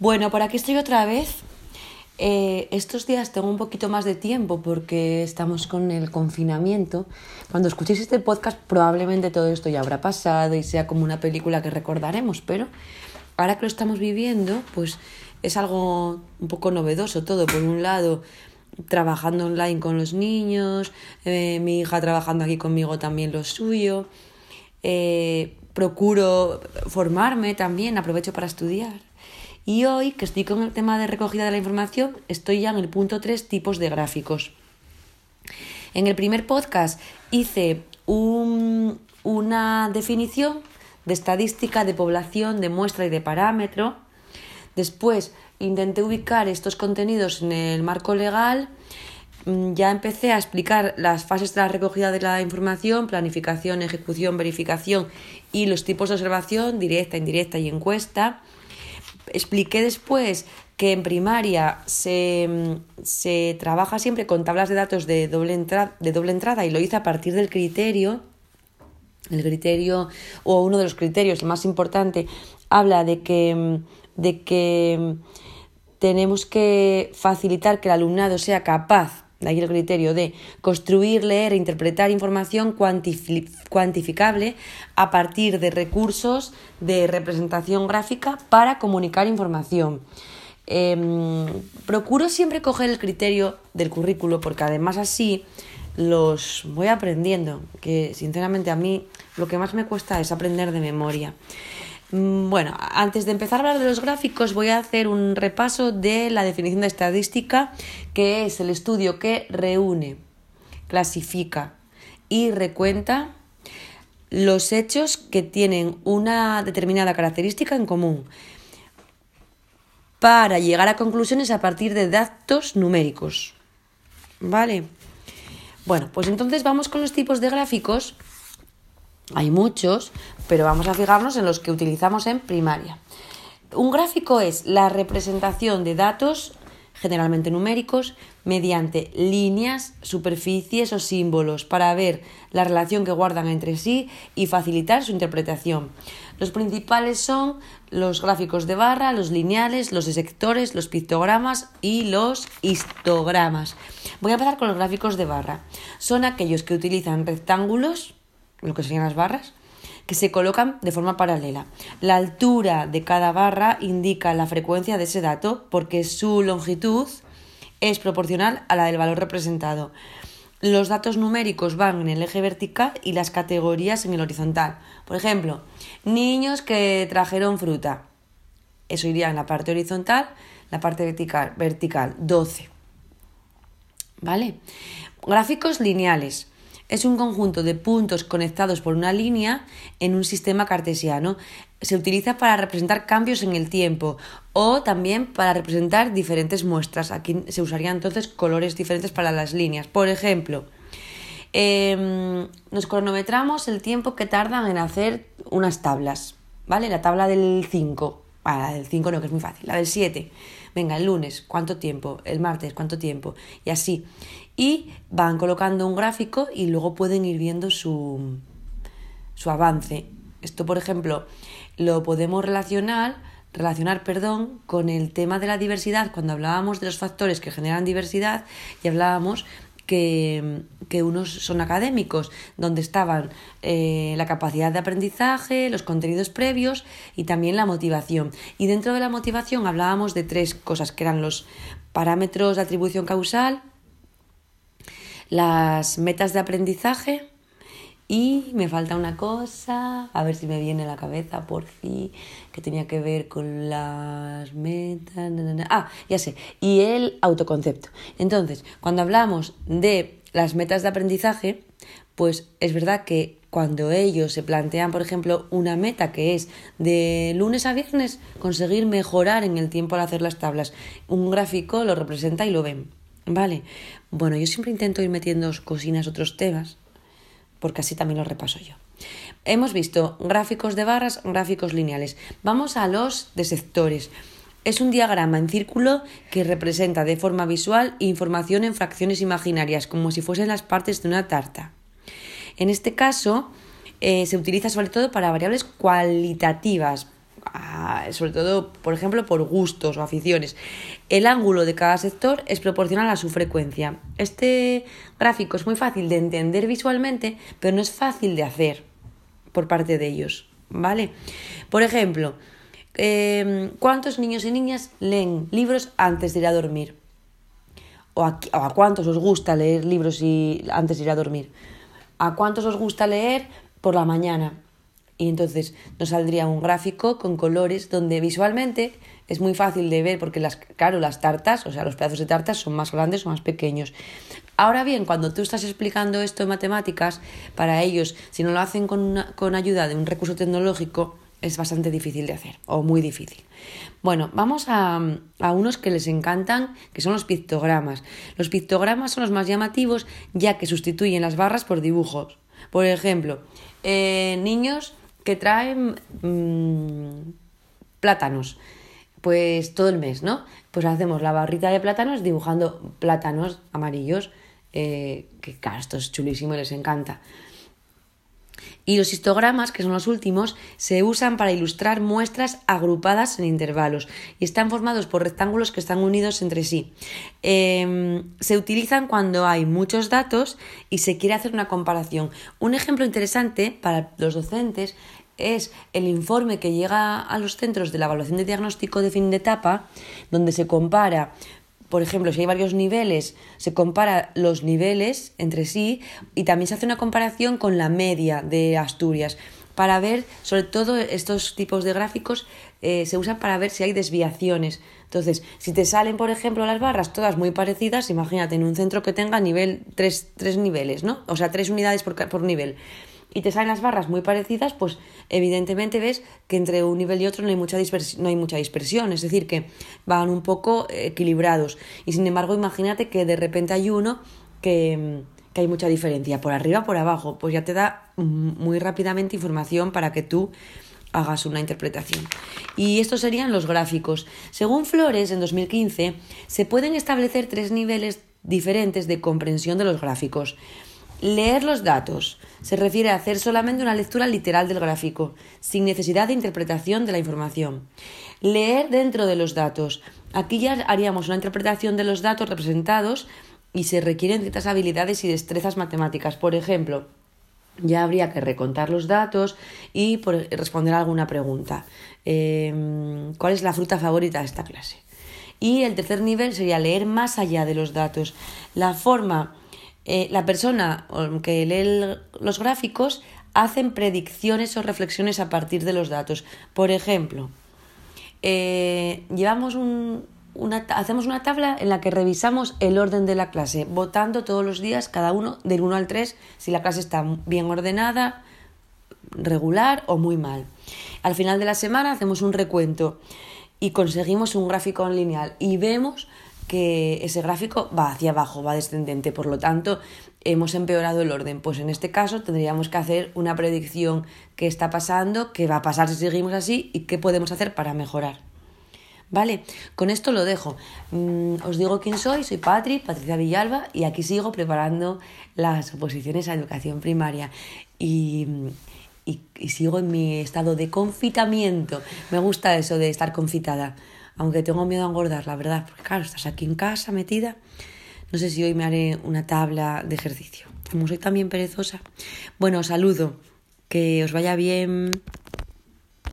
Bueno, por aquí estoy otra vez. Eh, estos días tengo un poquito más de tiempo porque estamos con el confinamiento. Cuando escuchéis este podcast probablemente todo esto ya habrá pasado y sea como una película que recordaremos, pero ahora que lo estamos viviendo, pues es algo un poco novedoso todo. Por un lado, trabajando online con los niños, eh, mi hija trabajando aquí conmigo también lo suyo. Eh, procuro formarme también, aprovecho para estudiar. Y hoy, que estoy con el tema de recogida de la información, estoy ya en el punto 3, tipos de gráficos. En el primer podcast hice una definición de estadística de población, de muestra y de parámetro. Después intenté ubicar estos contenidos en el marco legal. Mm, ya empecé a explicar las fases de la recogida de la información, planificación, ejecución, verificación y los tipos de observación, directa, indirecta y encuesta. Expliqué después que en primaria se, se trabaja siempre con tablas de datos de doble, entrada, de doble entrada y lo hice a partir del criterio. El criterio, o uno de los criterios, más importante, habla de que, de que tenemos que facilitar que el alumnado sea capaz de ahí el criterio de construir, leer e interpretar información cuantificable a partir de recursos de representación gráfica para comunicar información. Em, procuro siempre coger el criterio del currículo porque además así los voy aprendiendo, que sinceramente a mí lo que más me cuesta es aprender de memoria. Mm, bueno, antes de empezar a hablar de los gráficos voy a hacer un repaso de la definición de estadística, que es el estudio que reúne, clasifica y recuenta los hechos que tienen una determinada característica en común para llegar a conclusiones a partir de datos numéricos. ¿Vale? Bueno, pues entonces vamos con los tipos de gráficos hay muchos, pero vamos a fijarnos en los que utilizamos en primaria. Un gráfico es la representación de datos, generalmente numéricos, mediante líneas, superficies o símbolos para ver la relación que guardan entre sí y facilitar su interpretación. Los principales son los gráficos de barra, los lineales, los sectores, los pictogramas y los histogramas. Voy a empezar con los gráficos de barra. Son aquellos que utilizan rectángulos lo que serían las barras, que se colocan de forma paralela. La altura de cada barra indica la frecuencia de ese dato porque su longitud es proporcional a la del valor representado. Los datos numéricos van en el eje vertical y las categorías en el horizontal. Por ejemplo, niños que trajeron fruta. Eso iría en la parte horizontal, la parte vertical, vertical 12. ¿Vale? Gráficos lineales es un conjunto de puntos conectados por una línea en un sistema cartesiano. Se utiliza para representar cambios en el tiempo o también para representar diferentes muestras. Aquí se usarían entonces colores diferentes para las líneas. Por ejemplo, em, nos cronometramos el tiempo que tardan en hacer unas tablas. ¿Vale? La tabla del 5. Ah, la del 5 no, que es muy fácil. La del 7. Venga, el lunes, ¿cuánto tiempo? El martes, ¿cuánto tiempo? Y así y van colocando un gráfico y luego pueden ir viendo su, su avance. Esto, por ejemplo, lo podemos relacionar, relacionar perdón, con el tema de la diversidad, cuando hablábamos de los factores que generan diversidad y hablábamos que, que, unos son académicos, donde estaban eh, la capacidad de aprendizaje, los contenidos previos y también la motivación. Y dentro de la motivación hablábamos de tres cosas, que eran los parámetros de atribución causal, las metas de aprendizaje y me falta una cosa, a ver si me viene a la cabeza por fin, que tenía que ver con las metas. Ah, ya sé, y el autoconcepto. Entonces, cuando hablamos de las metas de aprendizaje, pues es verdad que cuando ellos se plantean, por ejemplo, una meta que es de lunes a viernes conseguir mejorar en el tiempo al hacer las tablas, un gráfico lo representa y lo ven. Vale, bueno, yo siempre intento ir metiendo cocinas otros temas, porque así también los repaso yo. Hemos visto gráficos de barras, gráficos lineales. Vamos a los de sectores. Es un diagrama en círculo que representa de forma visual información en fracciones imaginarias, como si fuesen las partes de una tarta. En este caso, eh, se utiliza sobre todo para variables cualitativas, sobre todo, por ejemplo, por gustos o aficiones. El ángulo de cada sector es proporcional a su frecuencia. Este gráfico es muy fácil de entender visualmente, pero no es fácil de hacer por parte de ellos, ¿vale? Por ejemplo, em, ¿cuántos niños y niñas leen libros antes de ir a dormir? ¿O a, cuántos os gusta leer libros y, antes de ir a dormir? ¿A cuántos os gusta leer por la mañana? Y entonces nos saldría un gráfico con colores donde visualmente es muy fácil de ver porque las, claro, las tartas, o sea, los pedazos de tartas son más grandes o más pequeños. Ahora bien, cuando tú estás explicando esto en matemáticas, para ellos, si no lo hacen con, con ayuda de un recurso tecnológico, es bastante difícil de hacer, o muy difícil. Bueno, vamos a, a, unos que les encantan, que son los pictogramas. Los pictogramas son los más llamativos, ya que sustituyen las barras por dibujos. Por ejemplo, eh, niños que traen mm, plátanos, pues todo el mes, ¿no? Pues hacemos la barrita de plátanos dibujando plátanos amarillos, eh, que claro, esto es chulísimo les encanta. Y los histogramas, que son los últimos, se usan para ilustrar muestras agrupadas en intervalos y están formados por rectángulos que están unidos entre sí. Em, se utilizan cuando hay muchos datos y se quiere hacer una comparación. Un ejemplo interesante para los docentes es el informe que llega a los centros de la evaluación de diagnóstico de fin de etapa, donde se compara, por ejemplo, si hay varios niveles, se compara los niveles entre sí y también se hace una comparación con la media de Asturias para ver, sobre todo estos tipos de gráficos eh, se usan para ver si hay desviaciones. Entonces, si te salen, por ejemplo, las barras todas muy parecidas, imagínate en un centro que tenga nivel tres, tres niveles, ¿no? O sea, tres unidades por, por nivel y te salen las barras muy parecidas, pues evidentemente ves que entre un nivel y otro no hay mucha, dispersión, no hay mucha dispersión, es decir, que van un poco equilibrados. Y sin embargo, imagínate que de repente hay uno que, que hay mucha diferencia, por arriba, por abajo, pues ya te da muy rápidamente información para que tú hagas una interpretación. Y estos serían los gráficos. Según Flores, en 2015, se pueden establecer tres niveles diferentes de comprensión de los gráficos. Leer los datos se refiere a hacer solamente una lectura literal del gráfico, sin necesidad de interpretación de la información. Leer dentro de los datos. Aquí ya haríamos una interpretación de los datos representados y se requieren ciertas habilidades y destrezas matemáticas. Por ejemplo, ya habría que recontar los datos y responder a alguna pregunta. Em, ¿Cuál es la fruta favorita de esta clase? Y el tercer nivel sería leer más allá de los datos. La forma eh, la persona que lee los gráficos hacen predicciones o reflexiones a partir de los datos. Por ejemplo, eh, llevamos una, hacemos una tabla en la que revisamos el orden de la clase, votando todos los días, cada uno del 1 al 3, si la clase está bien ordenada, regular o muy mal. Al final de la semana hacemos un recuento y conseguimos un gráfico lineal y vemos que ese gráfico va hacia abajo, va descendente, por lo tanto hemos empeorado el orden. Pues en este caso tendríamos que hacer una predicción qué está pasando, qué va a pasar si seguimos así y qué podemos hacer para mejorar. Vale, con esto lo dejo. Mm, os digo quién soy, soy Patri, Patricia Villalba, y aquí sigo preparando las oposiciones a educación primaria. Y, y sigo en mi estado de confitamiento. Me gusta eso de estar confitada aunque tengo miedo a engordar, la verdad, porque claro, estás aquí en casa metida. No sé si hoy me haré una tabla de ejercicio. Como soy también perezosa. Bueno, saludo. Que os vaya bien.